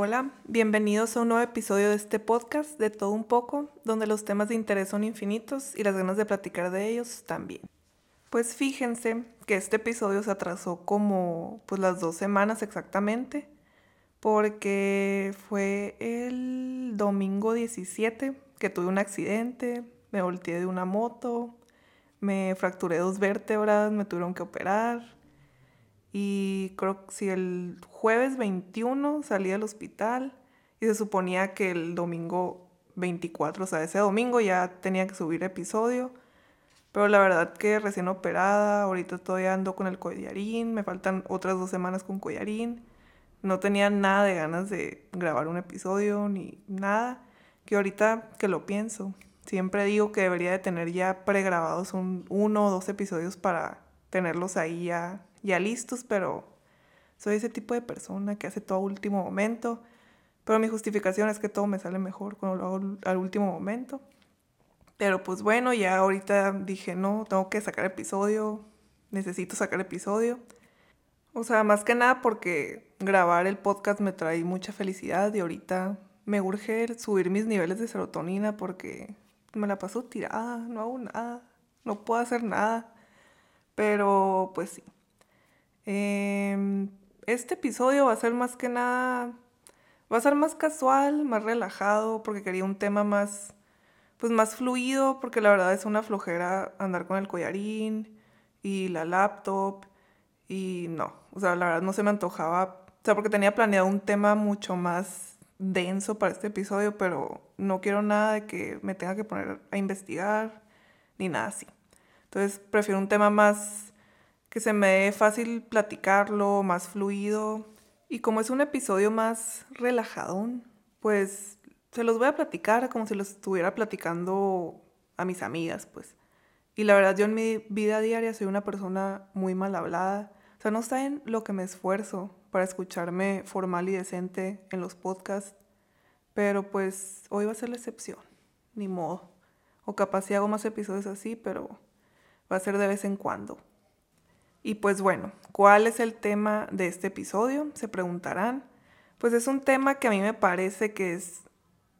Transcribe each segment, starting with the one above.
Hola, bienvenidos a un nuevo episodio de este podcast de todo un poco, donde los temas de interés son infinitos y las ganas de platicar de ellos también. Pues fíjense que este episodio se atrasó como pues las dos semanas exactamente, porque fue el domingo 17 que tuve un accidente, me volteé de una moto, me fracturé dos vértebras, me tuvieron que operar y creo que si el jueves 21 salí del hospital y se suponía que el domingo 24, o sea, ese domingo ya tenía que subir episodio. Pero la verdad que recién operada, ahorita todavía ando con el collarín, me faltan otras dos semanas con collarín. No tenía nada de ganas de grabar un episodio ni nada. Que ahorita que lo pienso, siempre digo que debería de tener ya pregrabados un, uno o dos episodios para tenerlos ahí ya ya listos, pero soy ese tipo de persona que hace todo a último momento. Pero mi justificación es que todo me sale mejor cuando lo hago al último momento. Pero pues bueno, ya ahorita dije, no, tengo que sacar episodio, necesito sacar episodio. O sea, más que nada porque grabar el podcast me trae mucha felicidad y ahorita me urge subir mis niveles de serotonina porque me la paso tirada, no hago nada, no puedo hacer nada. Pero pues sí, Em, este episodio va a ser más que nada, va a ser más casual, más relajado, porque quería un tema más, pues más fluido, porque la verdad es una flojera andar con el collarín y la laptop y no, o sea, la verdad no se me antojaba, o sea, porque tenía planeado un tema mucho más denso para este episodio, pero no quiero nada de que me tenga que poner a investigar ni nada así. Entonces prefiero un tema más que se me dé fácil platicarlo, más fluido. Y como es un episodio más relajado, pues se los voy a platicar como si los estuviera platicando a mis amigas, pues. Y la verdad, yo en mi vida diaria soy una persona muy mal hablada. O sea, no saben lo que me esfuerzo para escucharme formal y decente en los podcasts. Pero pues hoy va a ser la excepción. Ni modo. O capaz si hago más episodios así, pero va a ser de vez en cuando. Y pues bueno, ¿cuál es el tema de este episodio? Se preguntarán. Pues es un tema que a mí me parece que es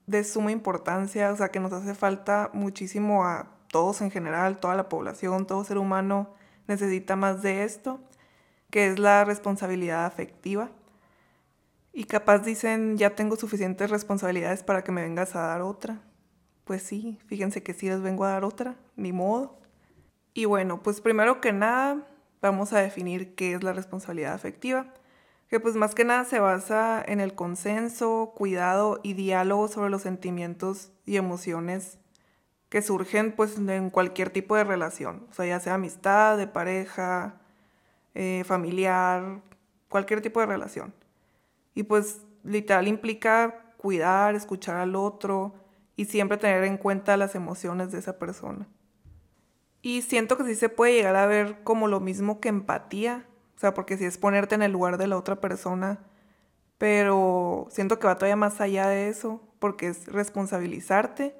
de suma importancia, o sea, que nos hace falta muchísimo a todos en general, toda la población, todo ser humano necesita más de esto, que es la responsabilidad afectiva. Y capaz dicen, ya tengo suficientes responsabilidades para que me vengas a dar otra. Pues sí, fíjense que sí les vengo a dar otra, ni modo. Y bueno, pues primero que nada, vamos a definir qué es la responsabilidad afectiva, que pues más que nada se basa en el consenso, cuidado y diálogo sobre los sentimientos y emociones que surgen pues en cualquier tipo de relación, o sea, ya sea amistad, de pareja, eh, familiar, cualquier tipo de relación. Y pues literal implica cuidar, escuchar al otro y siempre tener en cuenta las emociones de esa persona. Y siento que sí se puede llegar a ver como lo mismo que empatía, o sea, porque si es ponerte en el lugar de la otra persona, pero siento que va todavía más allá de eso, porque es responsabilizarte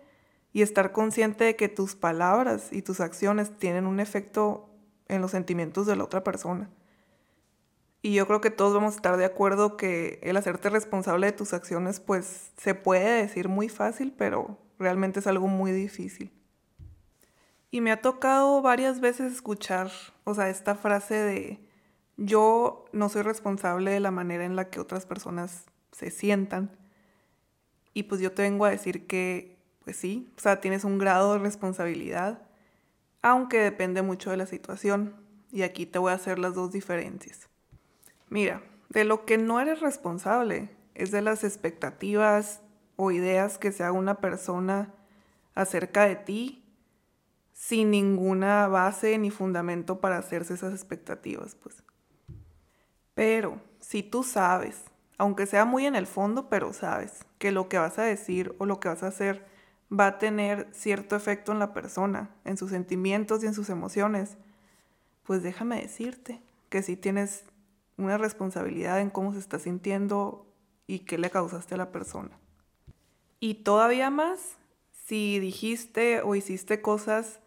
y estar consciente de que tus palabras y tus acciones tienen un efecto en los sentimientos de la otra persona. Y yo creo que todos vamos a estar de acuerdo que el hacerte responsable de tus acciones, pues se puede decir muy fácil, pero realmente es algo muy difícil. Y me ha tocado varias veces escuchar, o sea, esta frase de yo no soy responsable de la manera en la que otras personas se sientan. Y pues yo te vengo a decir que, pues sí, o sea, tienes un grado de responsabilidad, aunque depende mucho de la situación. Y aquí te voy a hacer las dos diferencias. Mira, de lo que no eres responsable es de las expectativas o ideas que se haga una persona acerca de ti sin ninguna base ni fundamento para hacerse esas expectativas, pues. Pero si tú sabes, aunque sea muy en el fondo, pero sabes que lo que vas a decir o lo que vas a hacer va a tener cierto efecto en la persona, en sus sentimientos y en sus emociones, pues déjame decirte que sí tienes una responsabilidad en cómo se está sintiendo y qué le causaste a la persona. Y todavía más, si dijiste o hiciste cosas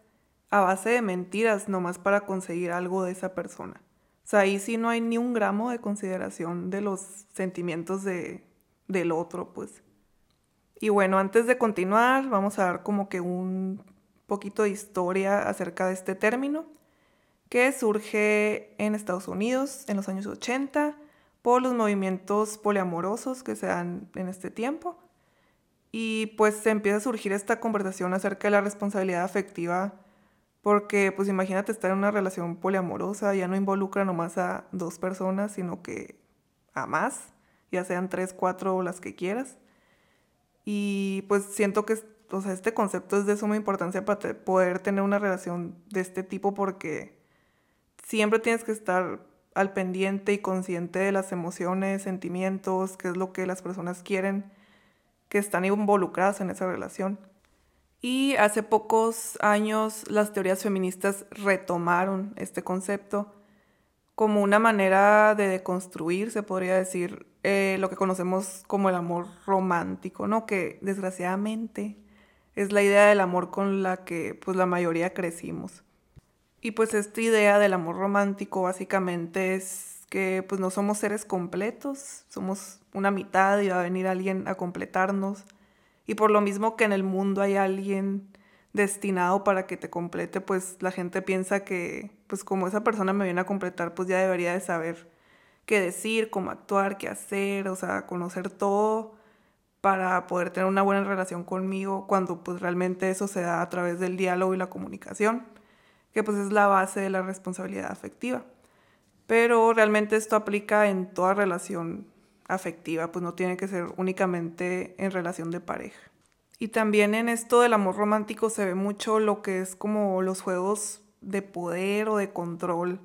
a base de mentiras nomás para conseguir algo de esa persona. O sea, ahí sí no hay ni un gramo de consideración de los sentimientos de, del otro, pues. Y bueno, antes de continuar, vamos a dar como que un poquito de historia acerca de este término, que surge en Estados Unidos en los años 80 por los movimientos poliamorosos que se dan en este tiempo. Y pues se empieza a surgir esta conversación acerca de la responsabilidad afectiva, porque pues imagínate estar en una relación poliamorosa, ya no involucra nomás a dos personas, sino que a más, ya sean tres, cuatro o las que quieras. Y pues siento que o sea, este concepto es de suma importancia para poder tener una relación de este tipo porque siempre tienes que estar al pendiente y consciente de las emociones, sentimientos, qué es lo que las personas quieren que están involucradas en esa relación. Y hace pocos años las teorías feministas retomaron este concepto como una manera de deconstruir, se podría decir, eh, lo que conocemos como el amor romántico, ¿no? Que desgraciadamente es la idea del amor con la que pues la mayoría crecimos. Y pues esta idea del amor romántico básicamente es que pues no somos seres completos, somos una mitad y va a venir alguien a completarnos. Y por lo mismo que en el mundo hay alguien destinado para que te complete, pues la gente piensa que pues como esa persona me viene a completar, pues ya debería de saber qué decir, cómo actuar, qué hacer, o sea, conocer todo para poder tener una buena relación conmigo cuando pues realmente eso se da a través del diálogo y la comunicación, que pues es la base de la responsabilidad afectiva. Pero realmente esto aplica en toda relación afectiva, pues no tiene que ser únicamente en relación de pareja. Y también en esto del amor romántico se ve mucho lo que es como los juegos de poder o de control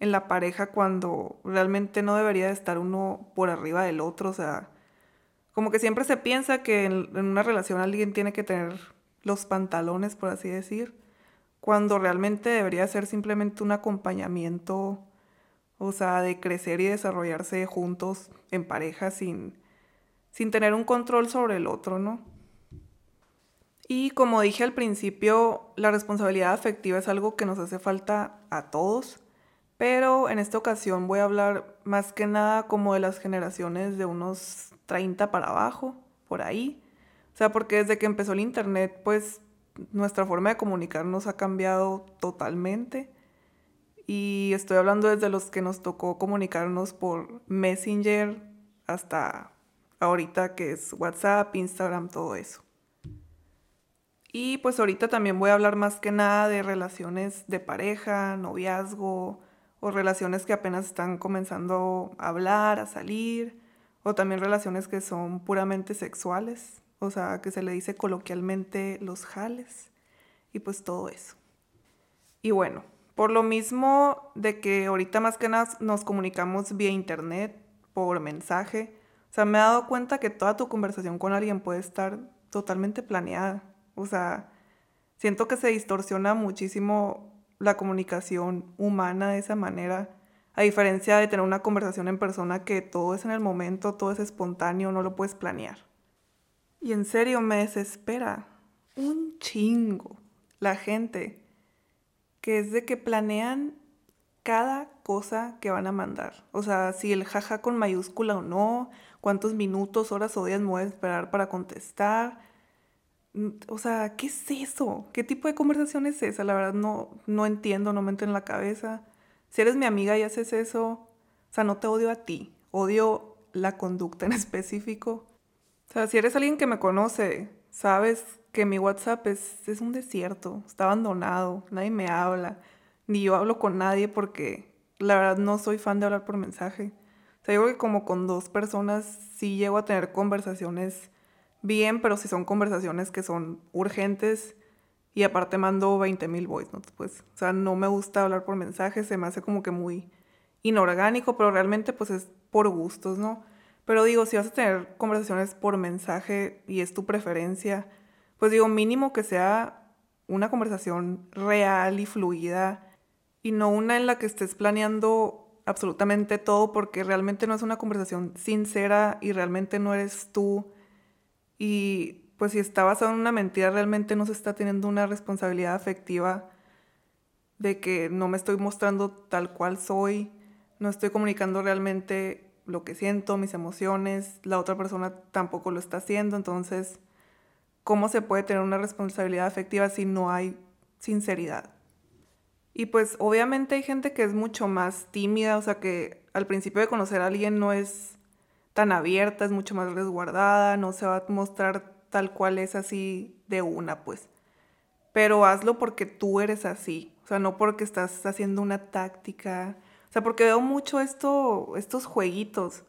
en la pareja cuando realmente no debería de estar uno por arriba del otro. O sea, como que siempre se piensa que en, una relación alguien tiene que tener los pantalones, por así decir, cuando realmente debería ser simplemente un acompañamiento, o sea, de crecer y desarrollarse juntos en pareja sin, sin tener un control sobre el otro, ¿no? Y como dije al principio, la responsabilidad afectiva es algo que nos hace falta a todos pero en esta ocasión voy a hablar más que nada como de las generaciones de unos 30 para abajo, por ahí. O sea, porque desde que empezó el Internet, pues nuestra forma de comunicarnos ha cambiado totalmente. Y estoy hablando desde los que nos tocó comunicarnos por Messenger hasta ahorita que es WhatsApp, Instagram, todo eso. Y pues ahorita también voy a hablar más que nada de relaciones de pareja, noviazgo, o relaciones que apenas están comenzando a hablar, a salir, o también relaciones que son puramente sexuales, o sea, que se le dice coloquialmente los jales, y pues todo eso. Y bueno, por lo mismo de que ahorita más que nada nos comunicamos vía internet, por mensaje, o sea, me he dado cuenta que toda tu conversación con alguien puede estar totalmente planeada, o sea, siento que se distorsiona muchísimo la comunicación humana de esa manera, a diferencia de tener una conversación en persona que todo es en el momento, todo es espontáneo, no lo puedes planear. Y en serio me desespera un chingo la gente que es de que planean cada cosa que van a mandar. O sea, si el jaja con mayúscula o no, cuántos minutos, horas o días me voy a esperar para contestar o sea, ¿qué es eso? ¿Qué tipo de conversación es esa? La verdad no, no entiendo, no me entra en la cabeza. Si eres mi amiga y haces eso, o sea, no te odio a ti, odio la conducta en específico. O sea, si eres alguien que me conoce, sabes que mi WhatsApp es, es un desierto, está abandonado, nadie me habla, ni yo hablo con nadie porque la verdad no soy fan de hablar por mensaje. O sea, yo creo que como con dos personas sí llego a tener conversaciones bien, pero si son conversaciones que son urgentes y aparte mando 20 mil voice notes, pues, o sea, no me gusta hablar por mensajes, se me hace como que muy inorgánico, pero realmente pues es por gustos, ¿no? Pero digo, si vas a tener conversaciones por mensaje y es tu preferencia, pues digo, mínimo que sea una conversación real y fluida y no una en la que estés planeando absolutamente todo porque realmente no es una conversación sincera y realmente no eres tú. Y pues si está basado en una mentira, realmente no se está teniendo una responsabilidad afectiva de que no me estoy mostrando tal cual soy, no estoy comunicando realmente lo que siento, mis emociones, la otra persona tampoco lo está haciendo, entonces, ¿cómo se puede tener una responsabilidad afectiva si no hay sinceridad? Y pues obviamente hay gente que es mucho más tímida, o sea que al principio de conocer a alguien no es tan abierta, es mucho más resguardada, no se va a mostrar tal cual es así de una, pues. Pero hazlo porque tú eres así, o sea, no porque estás haciendo una táctica, o sea, porque veo mucho esto, estos jueguitos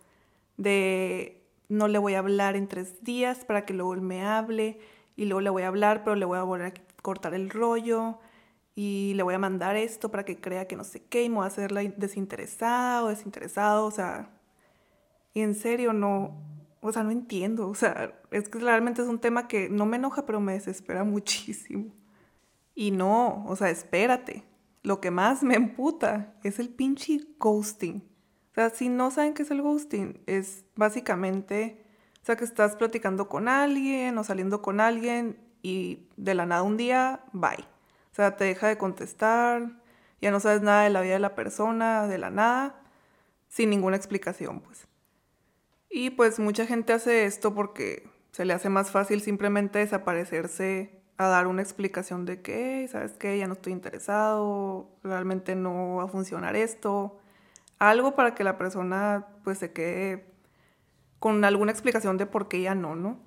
de no le voy a hablar en tres días para que luego él me hable y luego le voy a hablar, pero le voy a volver a cortar el rollo y le voy a mandar esto para que crea que no sé qué y me voy a hacer la desinteresada o desinteresado, o sea, y en serio no, o sea, no entiendo, o sea, es que realmente es un tema que no me enoja, pero me desespera muchísimo. Y no, o sea, espérate, lo que más me emputa es el pinche ghosting. O sea, si no saben qué es el ghosting, es básicamente, o sea, que estás platicando con alguien o saliendo con alguien y de la nada un día, bye. O sea, te deja de contestar, ya no sabes nada de la vida de la persona, de la nada, sin ninguna explicación, pues. Y pues mucha gente hace esto porque se le hace más fácil simplemente desaparecerse a dar una explicación de que, ¿sabes qué? Ya no estoy interesado, realmente no va a funcionar esto. Algo para que la persona pues se quede con alguna explicación de por qué ya no, ¿no?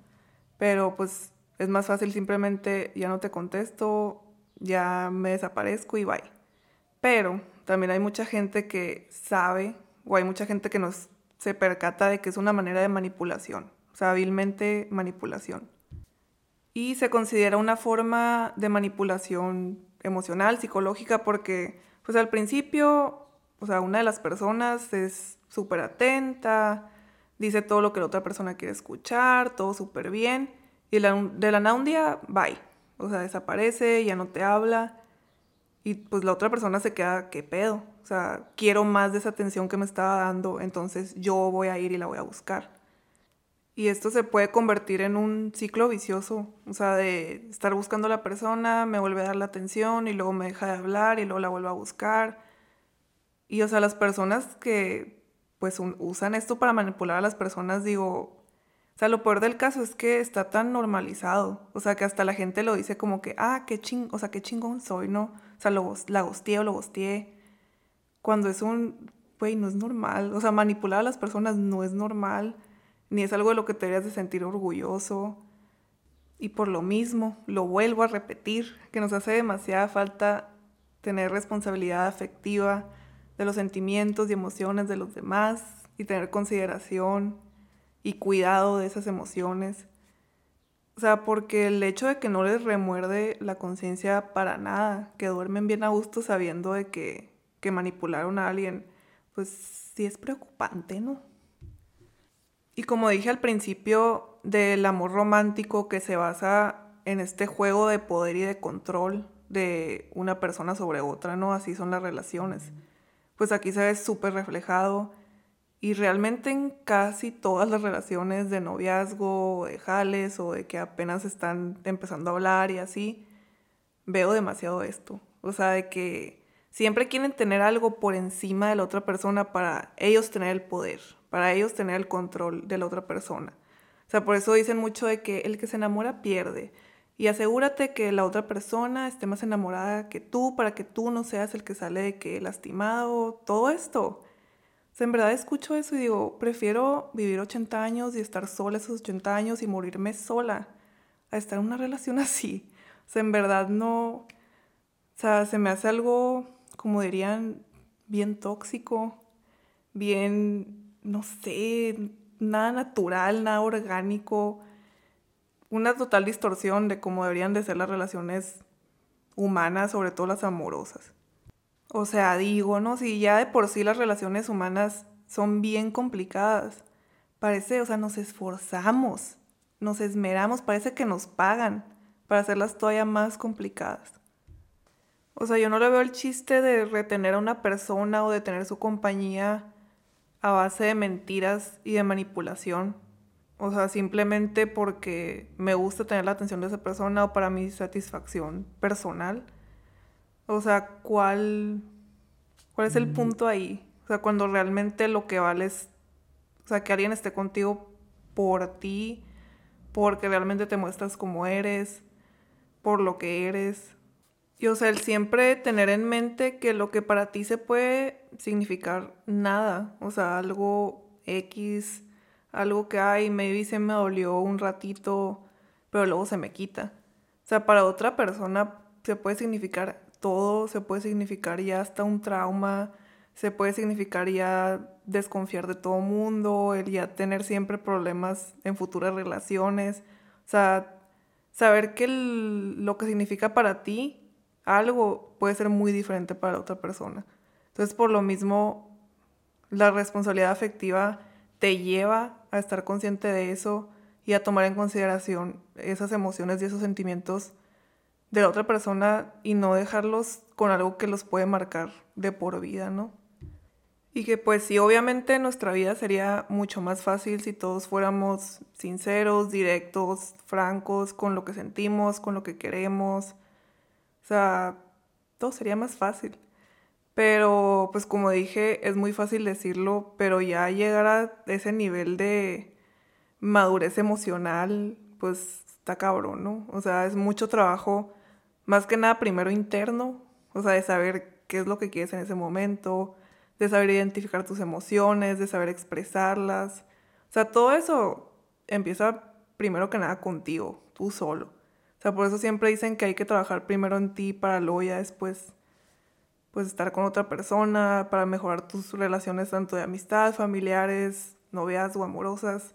Pero pues es más fácil simplemente ya no te contesto, ya me desaparezco y bye. Pero también hay mucha gente que sabe, o hay mucha gente que nos se percata de que es una manera de manipulación, o sea, hábilmente manipulación. Y se considera una forma de manipulación emocional, psicológica, porque pues al principio, o sea, una de las personas es súper atenta, dice todo lo que la otra persona quiere escuchar, todo súper bien, y de la nada un día, bye. O sea, desaparece, ya no te habla. Y pues la otra persona se queda, ¿qué pedo? O sea, quiero más de esa atención que me estaba dando, entonces yo voy a ir y la voy a buscar. Y esto se puede convertir en un ciclo vicioso, o sea, de estar buscando a la persona, me vuelve a dar la atención y luego me deja de hablar y luego la vuelvo a buscar. Y o sea, las personas que pues usan esto para manipular a las personas, digo, o sea, lo peor del caso es que está tan normalizado. O sea, que hasta la gente lo dice como que, ah, qué ching, o sea, qué chingón soy, ¿no? O sea, lo, la gosteé o lo gosteé. Cuando es un, güey, no es normal. O sea, manipular a las personas no es normal. Ni es algo de lo que te deberías de sentir orgulloso. Y por lo mismo, lo vuelvo a repetir, que nos hace demasiada falta tener responsabilidad afectiva de los sentimientos y emociones de los demás y tener consideración y cuidado de esas emociones. O sea, porque el hecho de que no les remuerde la conciencia para nada, que duermen bien a gusto sabiendo de que, que manipularon a alguien, pues sí es preocupante, ¿no? Y como dije al principio, del amor romántico que se basa en este juego de poder y de control de una persona sobre otra, ¿no? Así son las relaciones. Pues aquí se ve súper reflejado y realmente en casi todas las relaciones de noviazgo, de jales o de que apenas están empezando a hablar y así, veo demasiado esto. O sea, de que siempre quieren tener algo por encima de la otra persona para ellos tener el poder, para ellos tener el control de la otra persona. O sea, por eso dicen mucho de que el que se enamora pierde. Y asegúrate que la otra persona esté más enamorada que tú para que tú no seas el que sale de que lastimado, todo esto en verdad escucho eso y digo, prefiero vivir 80 años y estar sola esos 80 años y morirme sola a estar en una relación así. O sea, en verdad no, o sea, se me hace algo, como dirían, bien tóxico, bien, no sé, nada natural, nada orgánico, una total distorsión de cómo deberían de ser las relaciones humanas, sobre todo las amorosas. O sea, digo, ¿no? Si ya de por sí las relaciones humanas son bien complicadas, parece, o sea, nos esforzamos, nos esmeramos, parece que nos pagan para hacerlas todavía más complicadas. O sea, yo no le veo el chiste de retener a una persona o de tener su compañía a base de mentiras y de manipulación. O sea, simplemente porque me gusta tener la atención de esa persona o para mi satisfacción personal. O sea, ¿cuál, cuál es el punto ahí? O sea, cuando realmente lo que vale es O sea, que alguien esté contigo por ti, porque realmente te muestras como eres, por lo que eres. Y o sea, el siempre tener en mente que lo que para ti se puede significar nada, o sea, algo X, algo que hay, maybe se me dolió un ratito, pero luego se me quita. O sea, para otra persona se puede significar todo, se puede significar ya hasta un trauma, se puede significar ya desconfiar de todo mundo, el ya tener siempre problemas en futuras relaciones. O sea, saber que lo que significa para ti algo puede ser muy diferente para otra persona. Entonces, por lo mismo, la responsabilidad afectiva te lleva a estar consciente de eso y a tomar en consideración esas emociones y esos sentimientos de la otra persona y no dejarlos con algo que los puede marcar de por vida, ¿no? Y que pues sí, obviamente nuestra vida sería mucho más fácil si todos fuéramos sinceros, directos, francos, con lo que sentimos, con lo que queremos. O sea, todo sería más fácil. Pero pues como dije, es muy fácil decirlo, pero ya llegar a ese nivel de madurez emocional, pues está cabrón, ¿no? O sea, es mucho trabajo más que nada primero interno, o sea, de saber qué es lo que quieres en ese momento, de saber identificar tus emociones, de saber expresarlas. O sea, todo eso empieza primero que nada contigo, tú solo. O sea, por eso siempre dicen que hay que trabajar primero en ti para luego ya después pues estar con otra persona, para mejorar tus relaciones tanto de amistad, familiares, novias o amorosas.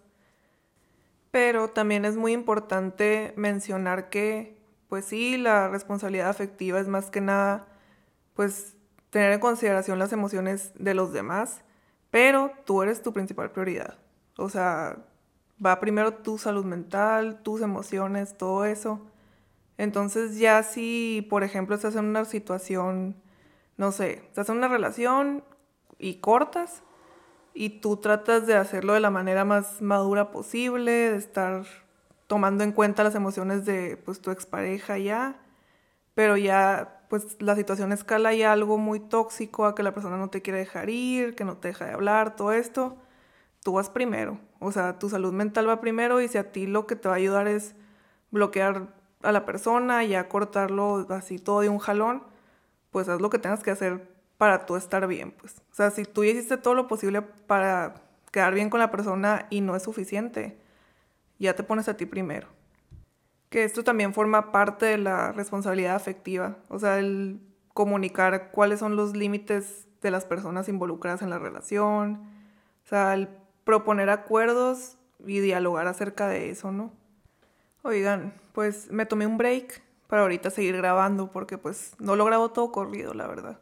Pero también es muy importante mencionar que pues sí, la responsabilidad afectiva es más que nada, pues tener en consideración las emociones de los demás, pero tú eres tu principal prioridad. O sea, va primero tu salud mental, tus emociones, todo eso. Entonces ya si, por ejemplo, estás en una situación, no sé, estás en una relación y cortas y tú tratas de hacerlo de la manera más madura posible, de estar tomando en cuenta las emociones de pues tu expareja ya, pero ya pues la situación escala ya algo muy tóxico a que la persona no te quiere dejar ir, que no te deja de hablar, todo esto, tú vas primero. O sea, tu salud mental va primero y si a ti lo que te va a ayudar es bloquear a la persona, y ya cortarlo así todo de un jalón, pues haz lo que tengas que hacer para tú estar bien, pues. O sea, si tú hiciste todo lo posible para quedar bien con la persona y no es suficiente, ya te pones a ti primero. Que esto también forma parte de la responsabilidad afectiva, o sea, el comunicar cuáles son los límites de las personas involucradas en la relación, o sea, el proponer acuerdos y dialogar acerca de eso, ¿no? Oigan, pues me tomé un break para ahorita seguir grabando porque pues no lo grabo todo corrido, la verdad.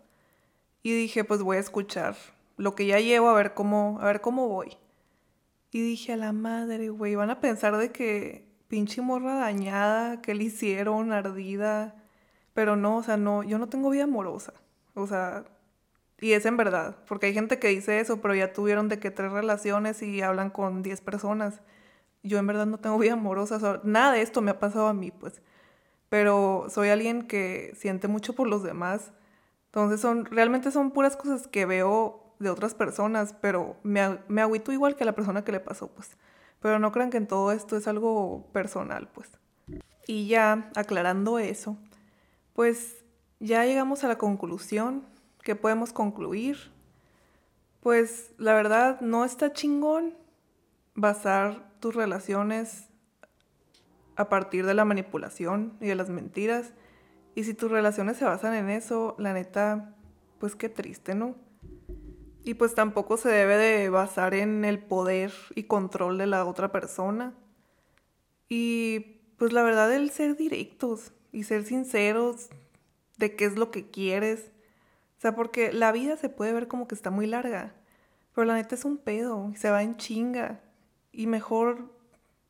Y dije, pues voy a escuchar lo que ya llevo a ver cómo a ver cómo voy. Y dije, a la madre, güey, van a pensar de que pinche morra dañada, que le hicieron, ardida. Pero no, o sea, no, yo no tengo vida amorosa. O sea, y es en verdad, porque hay gente que dice eso, pero ya tuvieron de que tres relaciones y hablan con diez personas. Yo en verdad no tengo vida amorosa, nada de esto me ha pasado a mí, pues. Pero soy alguien que siente mucho por los demás. Entonces son, realmente son puras cosas que veo de otras personas, pero me, me agüito igual que la persona que le pasó, pues. Pero no crean que en todo esto es algo personal, pues. Y ya aclarando eso, pues ya llegamos a la conclusión que podemos concluir. Pues la verdad no está chingón basar tus relaciones a partir de la manipulación y de las mentiras. Y si tus relaciones se basan en eso, la neta, pues qué triste, ¿no? Y pues tampoco se debe de basar en el poder y control de la otra persona. Y pues la verdad el ser directos y ser sinceros de qué es lo que quieres. O sea, porque la vida se puede ver como que está muy larga, pero la neta es un pedo y se va en chinga. Y mejor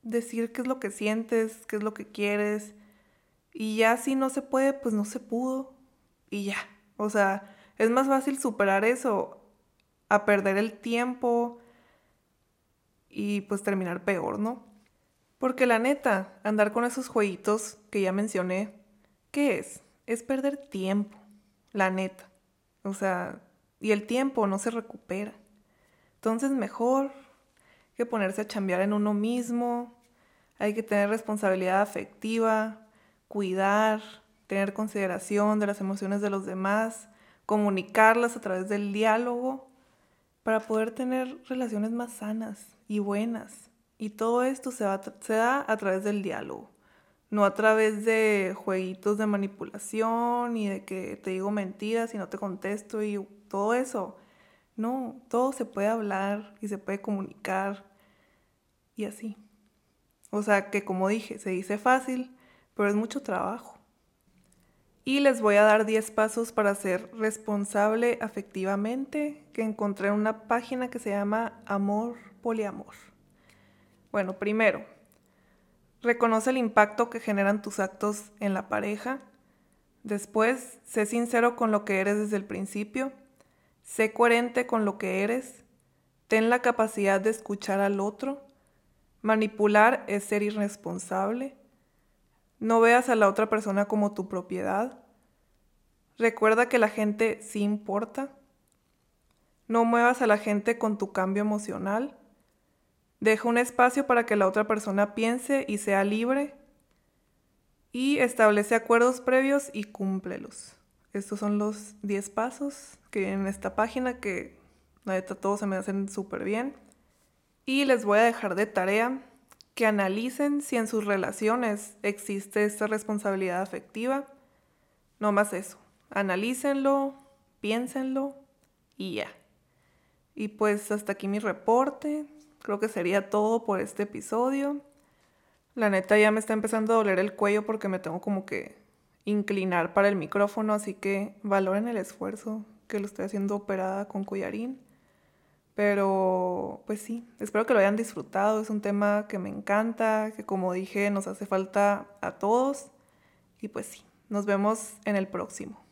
decir qué es lo que sientes, qué es lo que quieres. Y ya si no se puede, pues no se pudo. Y ya. O sea, es más fácil superar eso a perder el tiempo y pues terminar peor, ¿no? Porque la neta, andar con esos jueguitos que ya mencioné, ¿qué es? Es perder tiempo, la neta. O sea, y el tiempo no se recupera. Entonces mejor que ponerse a chambear en uno mismo, hay que tener responsabilidad afectiva, cuidar, tener consideración de las emociones de los demás, comunicarlas a través del diálogo para poder tener relaciones más sanas y buenas. Y todo esto se, se da a través del diálogo no a través de jueguitos de manipulación y de que te digo mentiras y no te contesto y todo eso. No, todo se puede hablar y se puede comunicar y así. O sea que como dije, se dice fácil, pero es mucho trabajo. Y les voy a dar 10 pasos para ser responsable afectivamente que encontré en una página que se llama Amor Poliamor. Bueno, primero, Reconoce el impacto que generan tus actos en la pareja. Después, sé sincero con lo que eres desde el principio. Sé coherente con lo que eres. Ten la capacidad de escuchar al otro. Manipular es ser irresponsable. No veas a la otra persona como tu propiedad. Recuerda que la gente sí importa. No muevas a la gente con tu cambio emocional. Deja un espacio para que la otra persona piense y sea libre. Y establece acuerdos previos y cúmplelos. Estos son los 10 pasos que en esta página que la neta todos se me hacen súper bien. Y les voy a dejar de tarea que analicen si en sus relaciones existe esta responsabilidad afectiva. No más eso. Analícenlo, piénsenlo y ya. Y pues hasta aquí mi reporte. Creo que sería todo por este episodio. La neta ya me está empezando a doler el cuello porque me tengo como que inclinar para el micrófono, así que valoren el esfuerzo que lo estoy haciendo operada con collarín. Pero pues sí, espero que lo hayan disfrutado. Es un tema que me encanta, que como dije nos hace falta a todos. Y pues sí, nos vemos en el próximo.